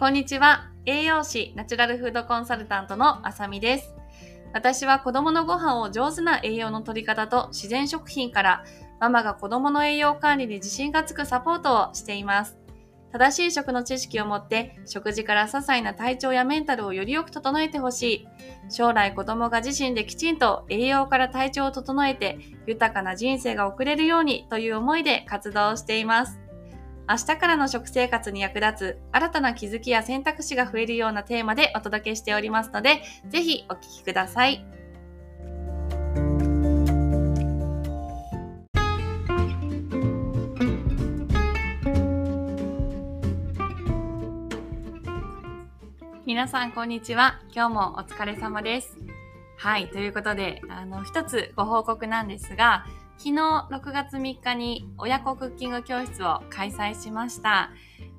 こんにちは。栄養士、ナチュラルフードコンサルタントのあさみです。私は子供のご飯を上手な栄養の取り方と自然食品からママが子供の栄養管理に自信がつくサポートをしています。正しい食の知識を持って食事から些細な体調やメンタルをよりよく整えてほしい。将来子供が自身できちんと栄養から体調を整えて豊かな人生が送れるようにという思いで活動しています。明日からの食生活に役立つ新たな気づきや選択肢が増えるようなテーマでお届けしておりますので、ぜひお聞きください。皆さん、こんにちは。今日もお疲れ様です。はい。ということで、あの、一つご報告なんですが、昨日6月3日に親子クッキング教室を開催しました。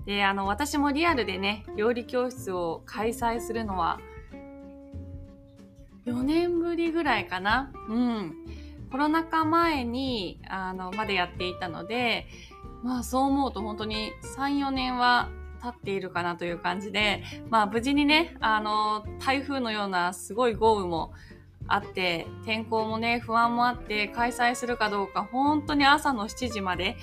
で、あの、私もリアルでね、料理教室を開催するのは、4年ぶりぐらいかなうん。コロナ禍前に、あの、までやっていたので、まあそう思うと本当に3、4年は経っているかなという感じで、まあ無事にね、あの、台風のようなすごい豪雨もあって、天候もね、不安もあって開催するかどうか本当に朝の7時まで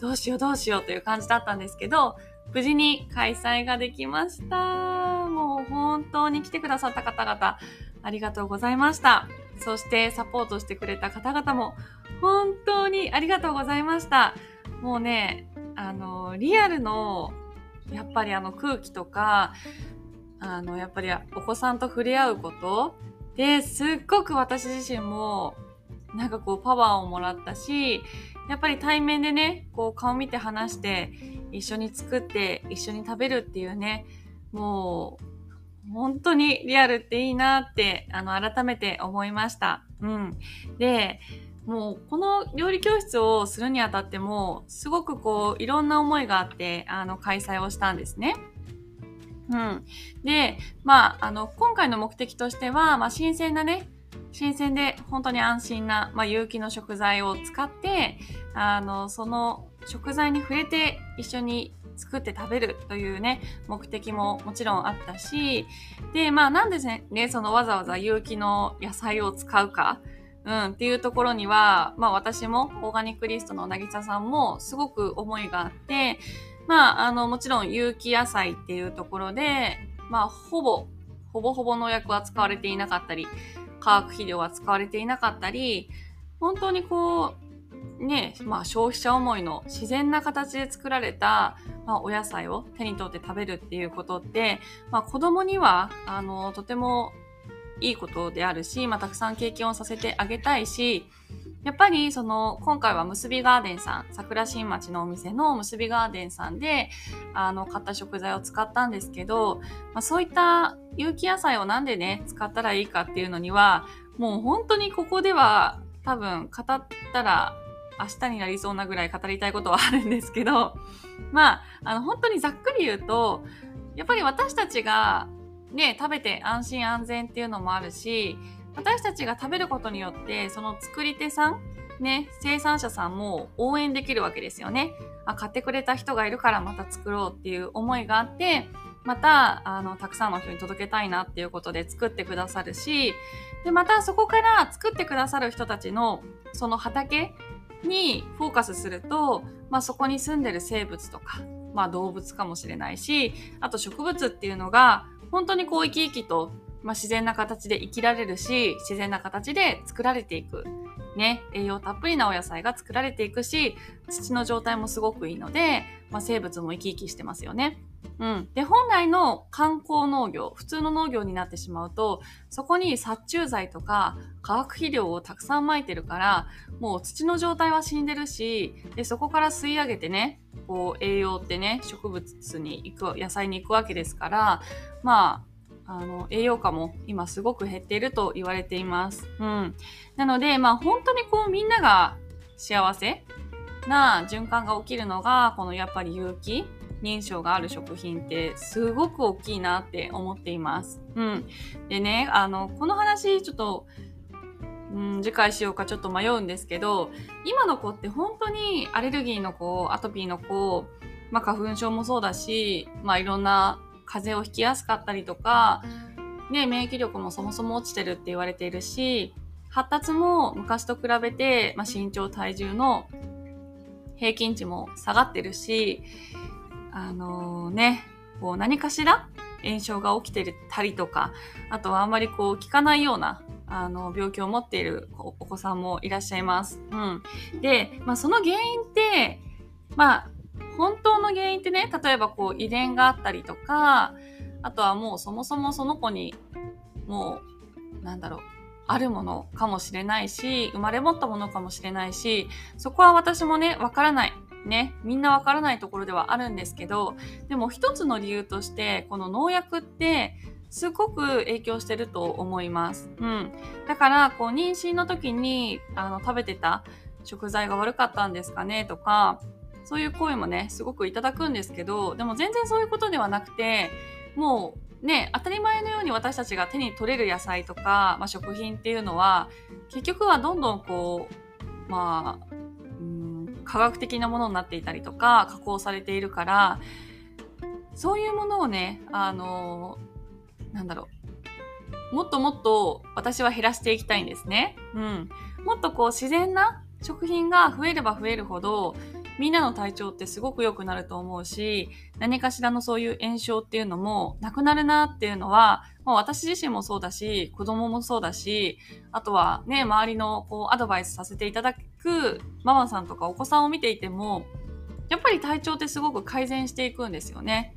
どうしようどうしようという感じだったんですけど、無事に開催ができました。もう本当に来てくださった方々、ありがとうございました。そしてサポートしてくれた方々も本当にありがとうございました。もうね、あの、リアルのやっぱりあの空気とか、あの、やっぱりお子さんと触れ合うことで、すっごく私自身も、なんかこうパワーをもらったし、やっぱり対面でね、こう顔見て話して、一緒に作って一緒に食べるっていうね、もう、本当にリアルっていいなって、あの、改めて思いました。うん。で、もうこの料理教室をするにあたっても、すごくこう、いろんな思いがあって、あの、開催をしたんですね。うん。で、まあ、あの、今回の目的としては、まあ、新鮮なね、新鮮で本当に安心な、まあ、有機の食材を使って、あの、その食材に触れて一緒に作って食べるというね、目的ももちろんあったし、で、まあなんでね、そのわざわざ有機の野菜を使うか、うん、っていうところには、まあ私も、オーガニックリストのなぎささんもすごく思いがあって、まあ、あの、もちろん有機野菜っていうところで、まあ、ほぼ、ほぼほぼ農薬は使われていなかったり、化学肥料は使われていなかったり、本当にこう、ね、まあ消費者思いの自然な形で作られた、まあ、お野菜を手に取って食べるっていうことって、まあ子供には、あの、とてもいいことであるし、まあ、たくさん経験をさせてあげたいし、やっぱり、その、今回は結びガーデンさん、桜新町のお店の結びガーデンさんで、あの、買った食材を使ったんですけど、まあ、そういった有機野菜をなんでね、使ったらいいかっていうのには、もう本当にここでは多分語ったら明日になりそうなぐらい語りたいことはあるんですけど、まあ、あの、本当にざっくり言うと、やっぱり私たちがね、食べて安心安全っていうのもあるし、私たちが食べることによって、その作り手さん、ね、生産者さんも応援できるわけですよね。あ、買ってくれた人がいるからまた作ろうっていう思いがあって、また、あの、たくさんの人に届けたいなっていうことで作ってくださるし、で、またそこから作ってくださる人たちの、その畑にフォーカスすると、まあそこに住んでる生物とか、まあ動物かもしれないし、あと植物っていうのが、本当にこう生き生きと、まあ、自然な形で生きられるし、自然な形で作られていく。ね、栄養たっぷりなお野菜が作られていくし、土の状態もすごくいいので、まあ、生物も生き生きしてますよね。うん。で、本来の観光農業、普通の農業になってしまうと、そこに殺虫剤とか化学肥料をたくさん撒いてるから、もう土の状態は死んでるし、で、そこから吸い上げてね、こう栄養ってね、植物に行く、野菜に行くわけですから、まあ、あの、栄養価も今すごく減っていると言われています。うん。なので、まあ本当にこうみんなが幸せな循環が起きるのが、このやっぱり有機認証がある食品ってすごく大きいなって思っています。うん。でね、あの、この話ちょっと、うん、次回しようかちょっと迷うんですけど、今の子って本当にアレルギーの子、アトピーの子、まあ花粉症もそうだし、まあいろんな風邪をひきやすかったりとか、ね、免疫力もそもそも落ちてるって言われているし、発達も昔と比べて、まあ、身長体重の平均値も下がってるし、あのー、ね、こう何かしら炎症が起きてたりとか、あとはあんまりこう効かないようなあの病気を持っているお子さんもいらっしゃいます。うん。で、まあその原因って、まあ本当の原因ってね、例えばこう遺伝があったりとか、あとはもうそもそもその子にもう、なんだろう、あるものかもしれないし、生まれ持ったものかもしれないし、そこは私もね、わからない。ね、みんなわからないところではあるんですけど、でも一つの理由として、この農薬ってすごく影響してると思います。うん。だから、こう、妊娠の時に、あの、食べてた食材が悪かったんですかねとか、そういう声もね、すごくいただくんですけど、でも全然そういうことではなくて、もうね、当たり前のように私たちが手に取れる野菜とか、まあ、食品っていうのは、結局はどんどんこう、まあ、科学的なものになっていたりとか、加工されているから、そういうものをね、あの、なんだろう。もっともっと私は減らしていきたいんですね。うん。もっとこう自然な食品が増えれば増えるほど、みんなの体調ってすごく良くなると思うし、何かしらのそういう炎症っていうのもなくなるなっていうのは、もう私自身もそうだし、子供もそうだし、あとはね、周りのこうアドバイスさせていただくママさんとかお子さんを見ていても、やっぱり体調ってすごく改善していくんですよね。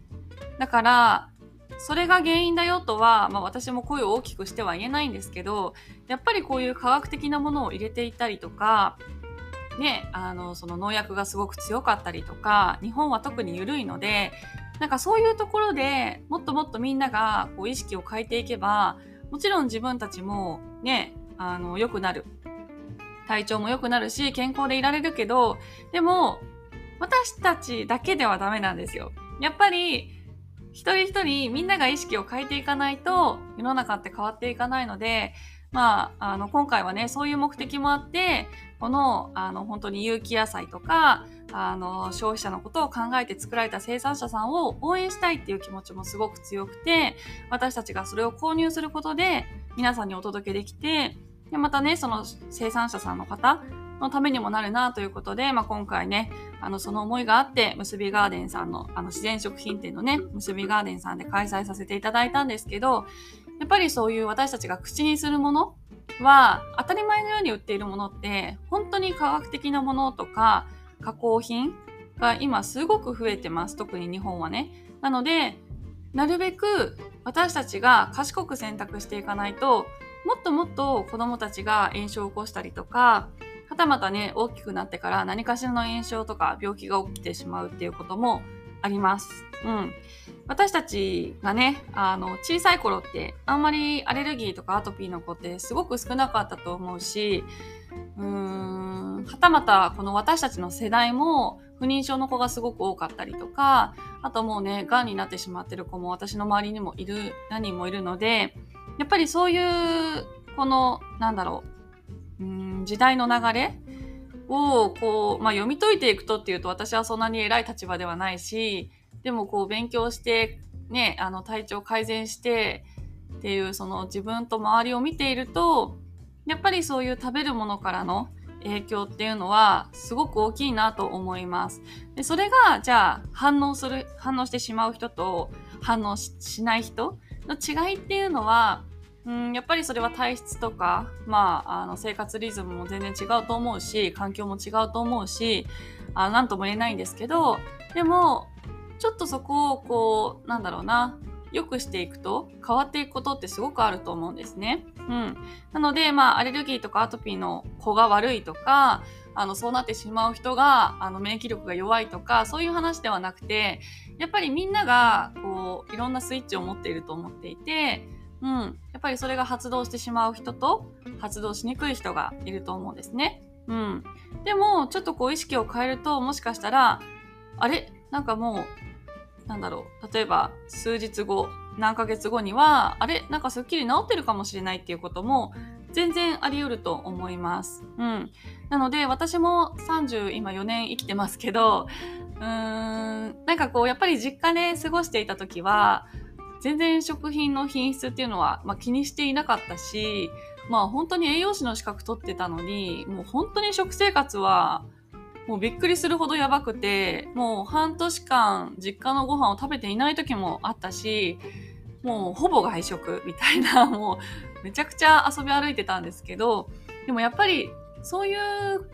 だから、それが原因だよとは、まあ、私も声を大きくしては言えないんですけどやっぱりこういう科学的なものを入れていたりとかね、あの、その農薬がすごく強かったりとか、日本は特に緩いので、なんかそういうところでもっともっとみんながこう意識を変えていけば、もちろん自分たちもね、あの、良くなる。体調も良くなるし、健康でいられるけど、でも、私たちだけではダメなんですよ。やっぱり、一人一人みんなが意識を変えていかないと、世の中って変わっていかないので、まあ、あの、今回はね、そういう目的もあって、この、あの、本当に有機野菜とか、あの、消費者のことを考えて作られた生産者さんを応援したいっていう気持ちもすごく強くて、私たちがそれを購入することで、皆さんにお届けできて、で、またね、その生産者さんの方のためにもなるなということで、まあ、今回ね、あの、その思いがあって、結びガーデンさんの、あの、自然食品店のね、結びガーデンさんで開催させていただいたんですけど、やっぱりそういう私たちが口にするものは、当たり前のように売っているものって、本当に科学的なものとか、加工品が今すごく増えてます。特に日本はね。なので、なるべく私たちが賢く選択していかないと、もっともっと子供たちが炎症を起こしたりとか、はたまたね、大きくなってから何かしらの炎症とか病気が起きてしまうっていうこともあります。うん。私たちがね、あの、小さい頃って、あんまりアレルギーとかアトピーの子ってすごく少なかったと思うし、うーん、はたまたこの私たちの世代も不妊症の子がすごく多かったりとか、あともうね、癌になってしまってる子も私の周りにもいる、何人もいるので、やっぱりそういう、この、なんだろう、うん時代の流れを、こう、まあ、読み解いていくとっていうと私はそんなに偉い立場ではないし、でもこう勉強して、ね、あの体調改善してっていうその自分と周りを見ていると、やっぱりそういう食べるものからの影響っていうのはすごく大きいなと思います。でそれがじゃあ反応する、反応してしまう人と反応しない人の違いっていうのは、うん、やっぱりそれは体質とか、まあ、あの生活リズムも全然違うと思うし、環境も違うと思うし、あなんとも言えないんですけど、でも、ちょっとそこをこう、なんだろうな、良くしていくと変わっていくことってすごくあると思うんですね。うん。なので、まあ、アレルギーとかアトピーの子が悪いとか、あの、そうなってしまう人が、あの、免疫力が弱いとか、そういう話ではなくて、やっぱりみんなが、こう、いろんなスイッチを持っていると思っていて、うん。やっぱりそれが発動してしまう人と、発動しにくい人がいると思うんですね。うん。でも、ちょっとこう意識を変えると、もしかしたら、あれ？なんかもう、なんだろう、例えば数日後、何ヶ月後には、あれなんかすっきり治ってるかもしれないっていうことも全然あり得ると思います。うん。なので私も30今4年生きてますけど、うーん、なんかこうやっぱり実家で過ごしていた時は、全然食品の品質っていうのは、まあ、気にしていなかったし、まあ本当に栄養士の資格取ってたのに、もう本当に食生活は、もうびっくりするほどやばくて、もう半年間実家のご飯を食べていない時もあったし、もうほぼ外食みたいな、もうめちゃくちゃ遊び歩いてたんですけど、でもやっぱりそういう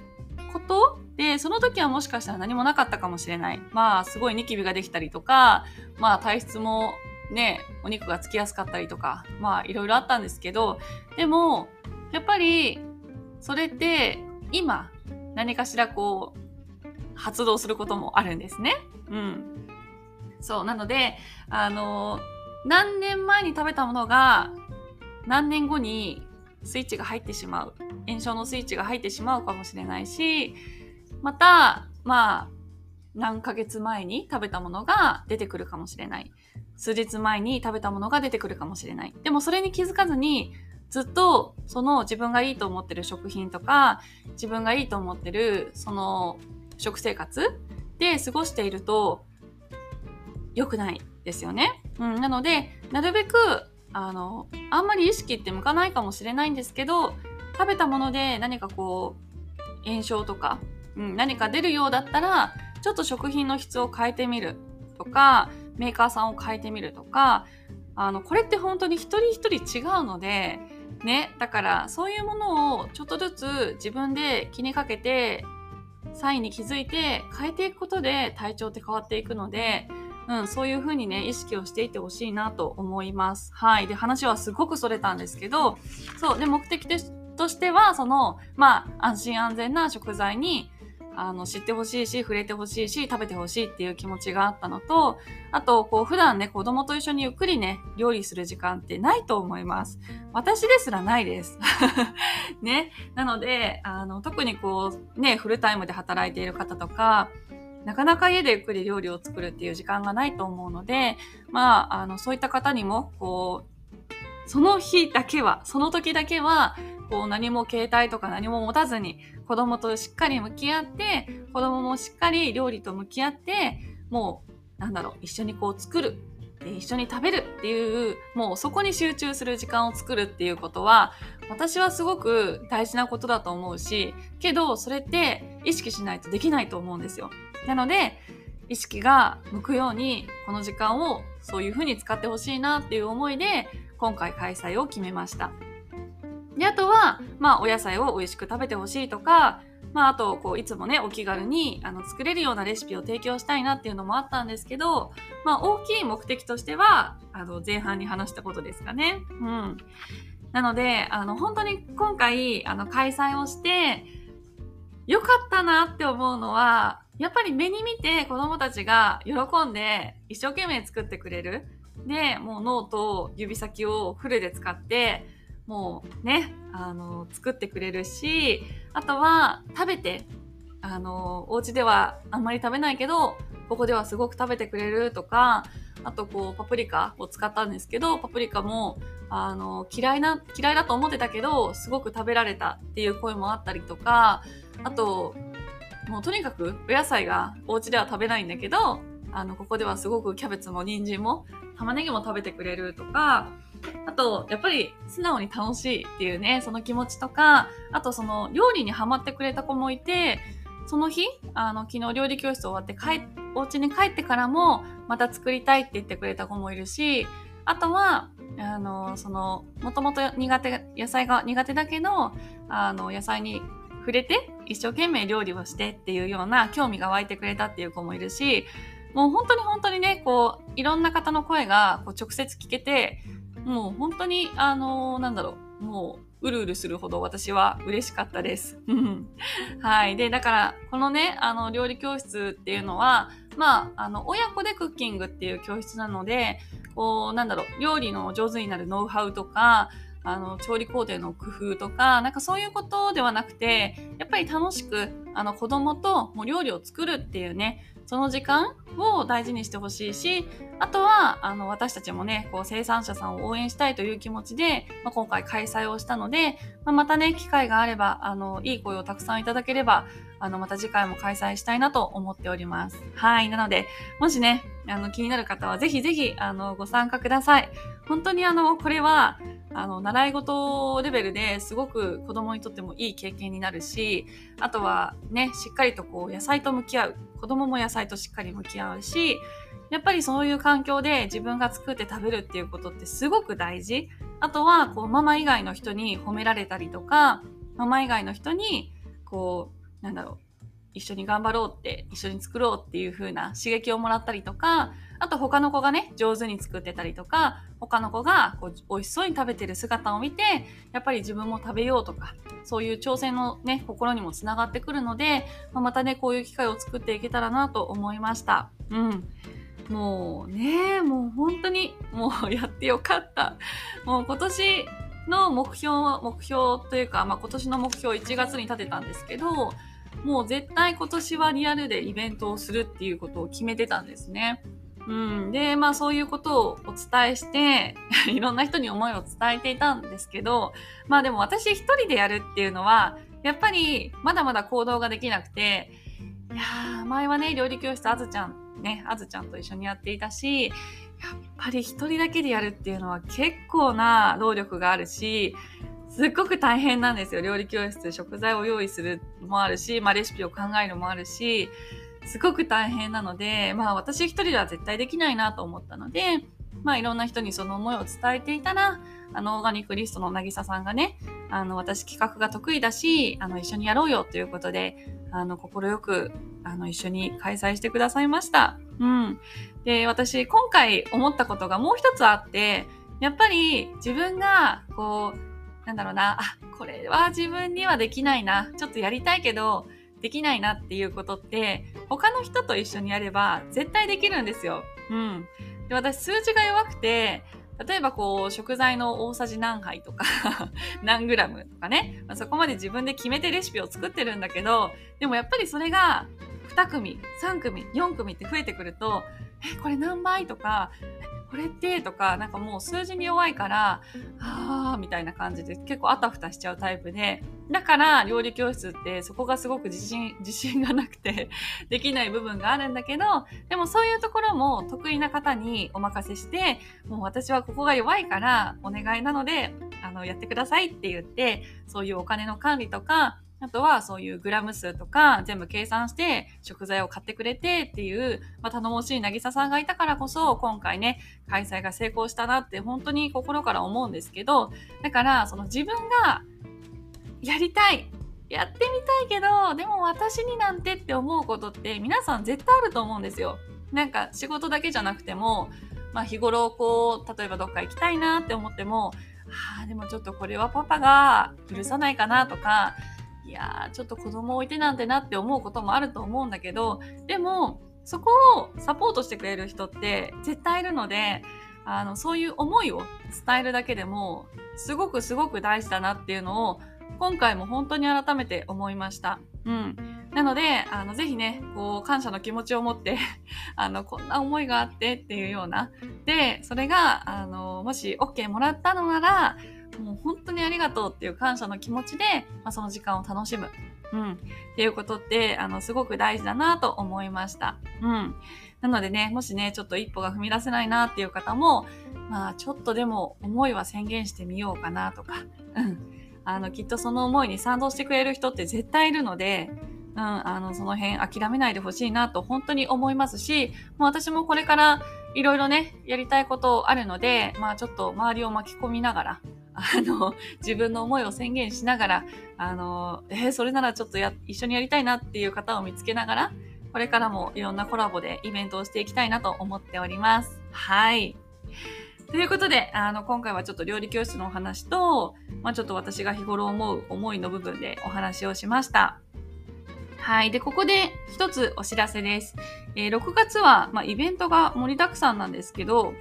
ことで、その時はもしかしたら何もなかったかもしれない。まあ、すごいニキビができたりとか、まあ、体質もね、お肉がつきやすかったりとか、まあ、いろいろあったんですけど、でも、やっぱり、それって、今、何かしらこう、発動することもあるんですね。うん。そう。なので、あの、何年前に食べたものが、何年後にスイッチが入ってしまう。炎症のスイッチが入ってしまうかもしれないし、また、まあ、何ヶ月前に食べたものが出てくるかもしれない。数日前に食べたものが出てくるかもしれない。でもそれに気づかずに、ずっとその自分がいいと思ってる食品とか、自分がいいと思ってるその食生活で過ごしていると良くないですよね。うん、なので、なるべく、あの、あんまり意識って向かないかもしれないんですけど、食べたもので何かこう、炎症とか、うん、何か出るようだったら、ちょっと食品の質を変えてみるとか、メーカーさんを変えてみるとか、あの、これって本当に一人一人違うので、ね、だからそういうものをちょっとずつ自分で気にかけて、サインに気づいて変えていくことで体調って変わっていくので、うん、そういうふうにね、意識をしていってほしいなと思います。はい。で、話はすごく逸れたんですけど、そう。で、目的としては、その、まあ、安心安全な食材にあの、知ってほしいし、触れてほしいし、食べてほしいっていう気持ちがあったのと、あと、こう、普段ね、子供と一緒にゆっくりね、料理する時間ってないと思います。私ですらないです。ね。なので、あの、特にこう、ね、フルタイムで働いている方とか、なかなか家でゆっくり料理を作るっていう時間がないと思うので、まあ、あの、そういった方にも、こう、その日だけは、その時だけは、こう何も携帯とか何も持たずに子供としっかり向き合って、子供もしっかり料理と向き合って、もう、なんだろう、一緒にこう作る。で一緒に食べるっていう、もうそこに集中する時間を作るっていうことは、私はすごく大事なことだと思うし、けど、それって意識しないとできないと思うんですよ。なので、意識が向くように、この時間をそういうふうに使ってほしいなっていう思いで、今回開催を決めました。で、あとは、まあ、お野菜を美味しく食べてほしいとか、まあ、あと、こう、いつもね、お気軽に、あの、作れるようなレシピを提供したいなっていうのもあったんですけど、まあ、大きい目的としては、あの、前半に話したことですかね。うん。なので、あの、本当に今回、あの、開催をして、良かったなって思うのは、やっぱり目に見て子供たちが喜んで一生懸命作ってくれる。で、もう脳と、指先をフルで使って、もうね、あの、作ってくれるし、あとは食べて、あの、お家ではあんまり食べないけど、ここではすごく食べてくれるとか、あとこう、パプリカを使ったんですけど、パプリカも、あの、嫌いな、嫌いだと思ってたけど、すごく食べられたっていう声もあったりとか、あと、もうとにかくお野菜がお家では食べないんだけど、あの、ここではすごくキャベツも人参も玉ねぎも食べてくれるとか、あと、やっぱり素直に楽しいっていうね、その気持ちとか、あとその料理にハマってくれた子もいて、その日、あの、昨日料理教室終わって帰、お家に帰ってからも、また作りたいって言ってくれた子もいるし、あとは、あの、その、もともと苦手、野菜が苦手だけど、あの、野菜に触れて、一生懸命料理をしてっていうような興味が湧いてくれたっていう子もいるし、もう本当に本当にね、こう、いろんな方の声がこう直接聞けて、もう本当に、あのー、なんだろう、もう、うるうるするほど私は嬉しかったです。はい。で、だから、このね、あの、料理教室っていうのは、まあ、あの、親子でクッキングっていう教室なので、こう、なんだろう、料理の上手になるノウハウとか、あの、調理工程の工夫とか、なんかそういうことではなくて、やっぱり楽しく、あの、子供ともう料理を作るっていうね、その時間を大事にしてほしいし、あとは、あの、私たちもね、こう、生産者さんを応援したいという気持ちで、まあ、今回開催をしたので、まあ、またね、機会があれば、あの、いい声をたくさんいただければ、あの、また次回も開催したいなと思っております。はい。なので、もしね、あの、気になる方は、ぜひぜひ、あの、ご参加ください。本当にあの、これは、あの、習い事レベルですごく子供にとってもいい経験になるし、あとはね、しっかりとこう、野菜と向き合う。子供も野菜としっかり向き合うし、やっぱりそういう環境で自分が作って食べるっていうことってすごく大事。あとは、こう、ママ以外の人に褒められたりとか、ママ以外の人に、こう、なんだろう、一緒に頑張ろうって、一緒に作ろうっていう風な刺激をもらったりとか、あと他の子がね、上手に作ってたりとか、他の子がこう美味しそうに食べてる姿を見て、やっぱり自分も食べようとか、そういう挑戦のね、心にもつながってくるので、まあ、またね、こういう機会を作っていけたらなと思いました。うん。もうね、もう本当に、もうやってよかった。もう今年の目標、目標というか、まあ今年の目標1月に立てたんですけど、もう絶対今年はリアルでイベントをするっていうことを決めてたんですね。うん。で、まあそういうことをお伝えして、いろんな人に思いを伝えていたんですけど、まあでも私一人でやるっていうのは、やっぱりまだまだ行動ができなくて、いや、前はね、料理教室あずちゃん、ね、あずちゃんと一緒にやっていたし、やっぱり一人だけでやるっていうのは結構な労力があるし、すっごく大変なんですよ。料理教室、食材を用意するもあるし、まあレシピを考えるもあるし、すごく大変なので、まあ私一人では絶対できないなと思ったので、まあいろんな人にその思いを伝えていたら、あの、オーガニックリストのなぎささんがね、あの、私企画が得意だし、あの、一緒にやろうよということで、あの、心よく、あの、一緒に開催してくださいました。うん。で、私、今回思ったことがもう一つあって、やっぱり自分が、こう、なんだろうな、あ、これは自分にはできないな、ちょっとやりたいけど、できないなっていうことって、他の人と一緒にやれば絶対できるんですよ。うん。で、私数字が弱くて、例えばこう、食材の大さじ何杯とか 何グラムとかね、まあ、そこまで自分で決めてレシピを作ってるんだけど、でもやっぱりそれが2組、3組、4組って増えてくると、え、これ何倍とか、これってとか、なんかもう数字に弱いから、あーみたいな感じで結構あたふたしちゃうタイプで、だから料理教室ってそこがすごく自信、自信がなくてできない部分があるんだけど、でもそういうところも得意な方にお任せして、もう私はここが弱いからお願いなので、あの、やってくださいって言って、そういうお金の管理とか、あとはそういうグラム数とか全部計算して食材を買ってくれてっていう、まあ、頼もしい渚さんがいたからこそ今回ね、開催が成功したなって本当に心から思うんですけど、だからその自分がやりたい、やってみたいけど、でも私になんてって思うことって皆さん絶対あると思うんですよ。なんか仕事だけじゃなくても、まあ日頃こう、例えばどっか行きたいなって思っても、ああ、でもちょっとこれはパパが許さないかなとか、いやー、ちょっと子供置いてなんてなって思うこともあると思うんだけど、でも、そこをサポートしてくれる人って絶対いるので、あの、そういう思いを伝えるだけでも、すごくすごく大事だなっていうのを、今回も本当に改めて思いました。うん。なので、あの、ぜひね、こう、感謝の気持ちを持って あの、こんな思いがあってっていうような。で、それが、あの、もし OK もらったのなら、もう本当にありがとうっていう感謝の気持ちで、まあ、その時間を楽しむ。うん。っていうことって、あの、すごく大事だなと思いました。うん。なのでね、もしね、ちょっと一歩が踏み出せないなっていう方も、まあ、ちょっとでも思いは宣言してみようかなとか、うん。あの、きっとその思いに賛同してくれる人って絶対いるので、うん、あの、その辺諦めないでほしいなと本当に思いますし、もう私もこれからいろいろね、やりたいことあるので、まあちょっと周りを巻き込みながら、あの、自分の思いを宣言しながら、あの、えー、それならちょっとや、一緒にやりたいなっていう方を見つけながら、これからもいろんなコラボでイベントをしていきたいなと思っております。はい。ということで、あの、今回はちょっと料理教室のお話と、まあちょっと私が日頃思う思いの部分でお話をしました。はい。で、ここで一つお知らせです。えー、6月は、まあ、イベントが盛りだくさんなんですけど、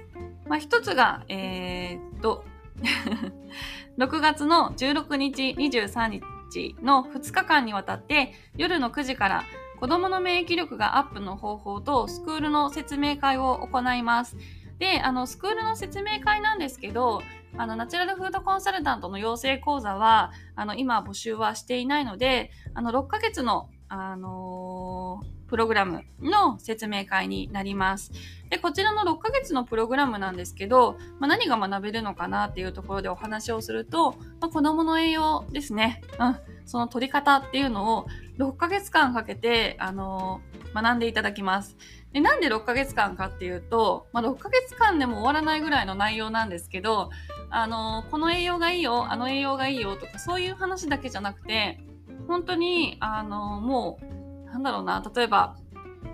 まあ、一つが、えー、っと、6月の16日、23日の2日間にわたって夜の9時から子供の免疫力がアップの方法とスクールの説明会を行います。で、あの、スクールの説明会なんですけど、あの、ナチュラルフードコンサルタントの養成講座は、あの、今募集はしていないので、あの、6ヶ月の、あのー、プログラムの説明会になります。で、こちらの6ヶ月のプログラムなんですけど、まあ、何が学べるのかなっていうところでお話をすると、まあ、子供の栄養ですね。うん。その取り方っていうのを6ヶ月間かけて、あのー、学んでいただきます。で、なんで6ヶ月間かっていうと、まあ、6ヶ月間でも終わらないぐらいの内容なんですけど、あの、この栄養がいいよ、あの栄養がいいよとか、そういう話だけじゃなくて、本当に、あの、もう、なんだろうな、例えば、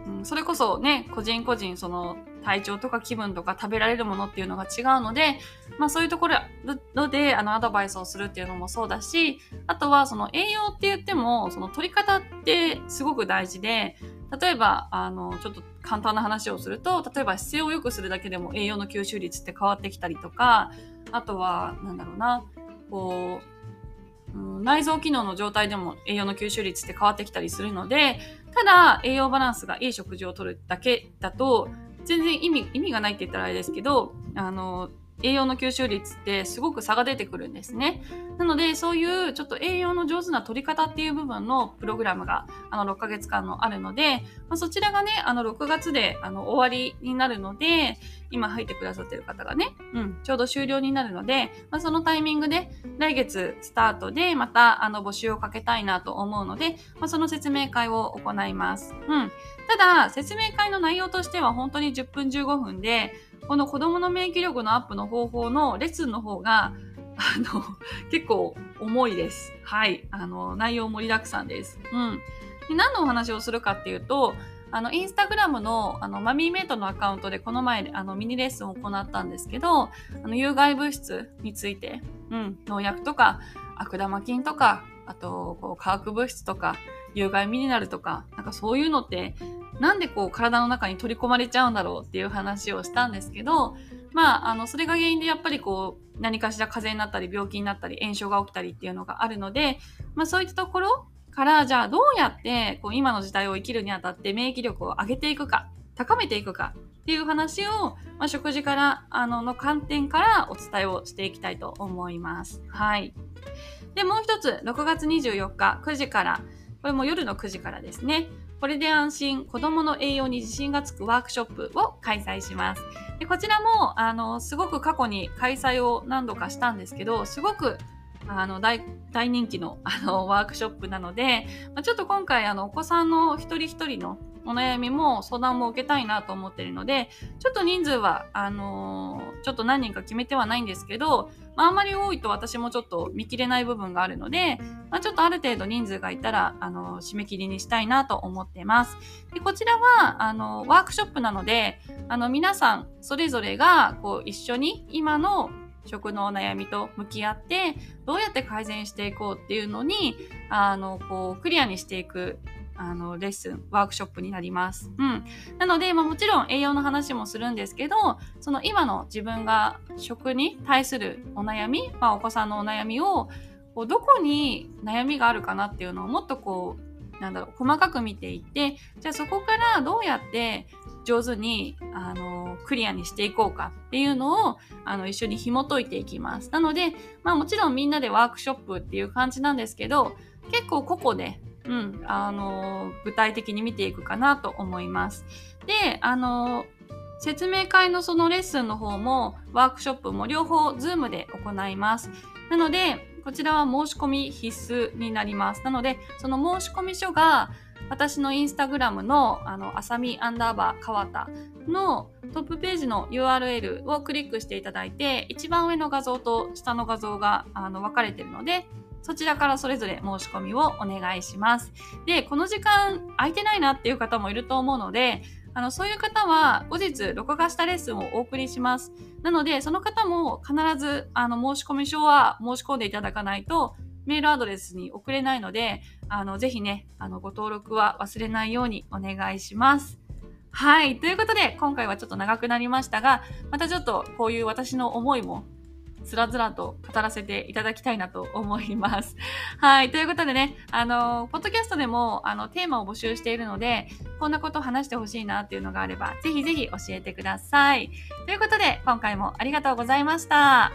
うん、それこそね、個人個人、その、体調とか気分とか食べられるものっていうのが違うので、まあそういうところで、あの、アドバイスをするっていうのもそうだし、あとはその栄養って言っても、その取り方ってすごく大事で、例えば、あの、ちょっと簡単な話をすると、例えば姿勢を良くするだけでも栄養の吸収率って変わってきたりとか、あとは、なんだろうな、こう、うん、内臓機能の状態でも栄養の吸収率って変わってきたりするので、ただ栄養バランスがいい食事をとるだけだと、全然意味、意味がないって言ったらあれですけど、あの、栄養の吸収率ってすごく差が出てくるんですね。なので、そういうちょっと栄養の上手な取り方っていう部分のプログラムが、あの、6ヶ月間のあるので、まあ、そちらがね、あの、6月で、あの、終わりになるので、今入ってくださってる方がね、うん、ちょうど終了になるので、まあ、そのタイミングで、来月スタートで、また、あの、募集をかけたいなと思うので、まあ、その説明会を行います。うん。ただ、説明会の内容としては本当に10分15分で、この子供の免疫力のアップの方法のレッスンの方が、あの、結構重いです。はい。あの、内容盛りだくさんです。うん。で何のお話をするかっていうと、あの、インスタグラムの、あの、マミーメイトのアカウントでこの前、あの、ミニレッスンを行ったんですけど、あの、有害物質について、うん、農薬とか、悪玉菌とか、あと、こう、化学物質とか、有害ミネラルとか、なんかそういうのって、なんでこう体の中に取り込まれちゃうんだろうっていう話をしたんですけど、まあ、あの、それが原因でやっぱりこう、何かしら風邪になったり、病気になったり、炎症が起きたりっていうのがあるので、まあそういったところから、じゃあどうやって、こう、今の時代を生きるにあたって免疫力を上げていくか、高めていくかっていう話を、まあ、食事から、あの、の観点からお伝えをしていきたいと思います。はい。で、もう一つ、6月24日9時から、これも夜の9時からですね。これで安心、子供の栄養に自信がつくワークショップを開催します。でこちらも、あの、すごく過去に開催を何度かしたんですけど、すごくあの大大人気のあのワークショップなので、まあ、ちょっと今回あのお子さんの一人一人のお悩みも相談も受けたいなと思ってるので、ちょっと人数は、あのー、ちょっと何人か決めてはないんですけど、まあ、あんまり多いと私もちょっと見切れない部分があるので、まあ、ちょっとある程度人数がいたら、あのー、締め切りにしたいなと思ってます。で、こちらは、あのー、ワークショップなので、あの、皆さんそれぞれが、こう、一緒に今の食のお悩みと向き合って、どうやって改善していこうっていうのに、あの、こう、クリアにしていくあの、レッスン、ワークショップになります。うん。なので、まあもちろん栄養の話もするんですけど、その今の自分が食に対するお悩み、まあお子さんのお悩みを、こうどこに悩みがあるかなっていうのをもっとこう、なんだろう、細かく見ていって、じゃあそこからどうやって上手に、あの、クリアにしていこうかっていうのを、あの、一緒に紐解いていきます。なので、まあもちろんみんなでワークショップっていう感じなんですけど、結構個々でうん、あの、具体的に見ていくかなと思います。で、あの、説明会のそのレッスンの方も、ワークショップも両方、 Zoom で行います。なので、こちらは申し込み必須になります。なので、その申し込み書が、私のインスタグラムの、あの、あさみアンダーバー川田のトップページの URL をクリックしていただいて、一番上の画像と下の画像が、あの、分かれているので、そちらからそれぞれ申し込みをお願いします。で、この時間空いてないなっていう方もいると思うので、あの、そういう方は後日録画したレッスンをお送りします。なので、その方も必ず、あの、申し込み書は申し込んでいただかないと、メールアドレスに送れないので、あの、ぜひね、あの、ご登録は忘れないようにお願いします。はい。ということで、今回はちょっと長くなりましたが、またちょっとこういう私の思いもつらずらと語らせていただきたいなと思います。はい。ということでね、あの、ポッドキャストでも、あの、テーマを募集しているので、こんなことを話してほしいなっていうのがあれば、ぜひぜひ教えてください。ということで、今回もありがとうございました。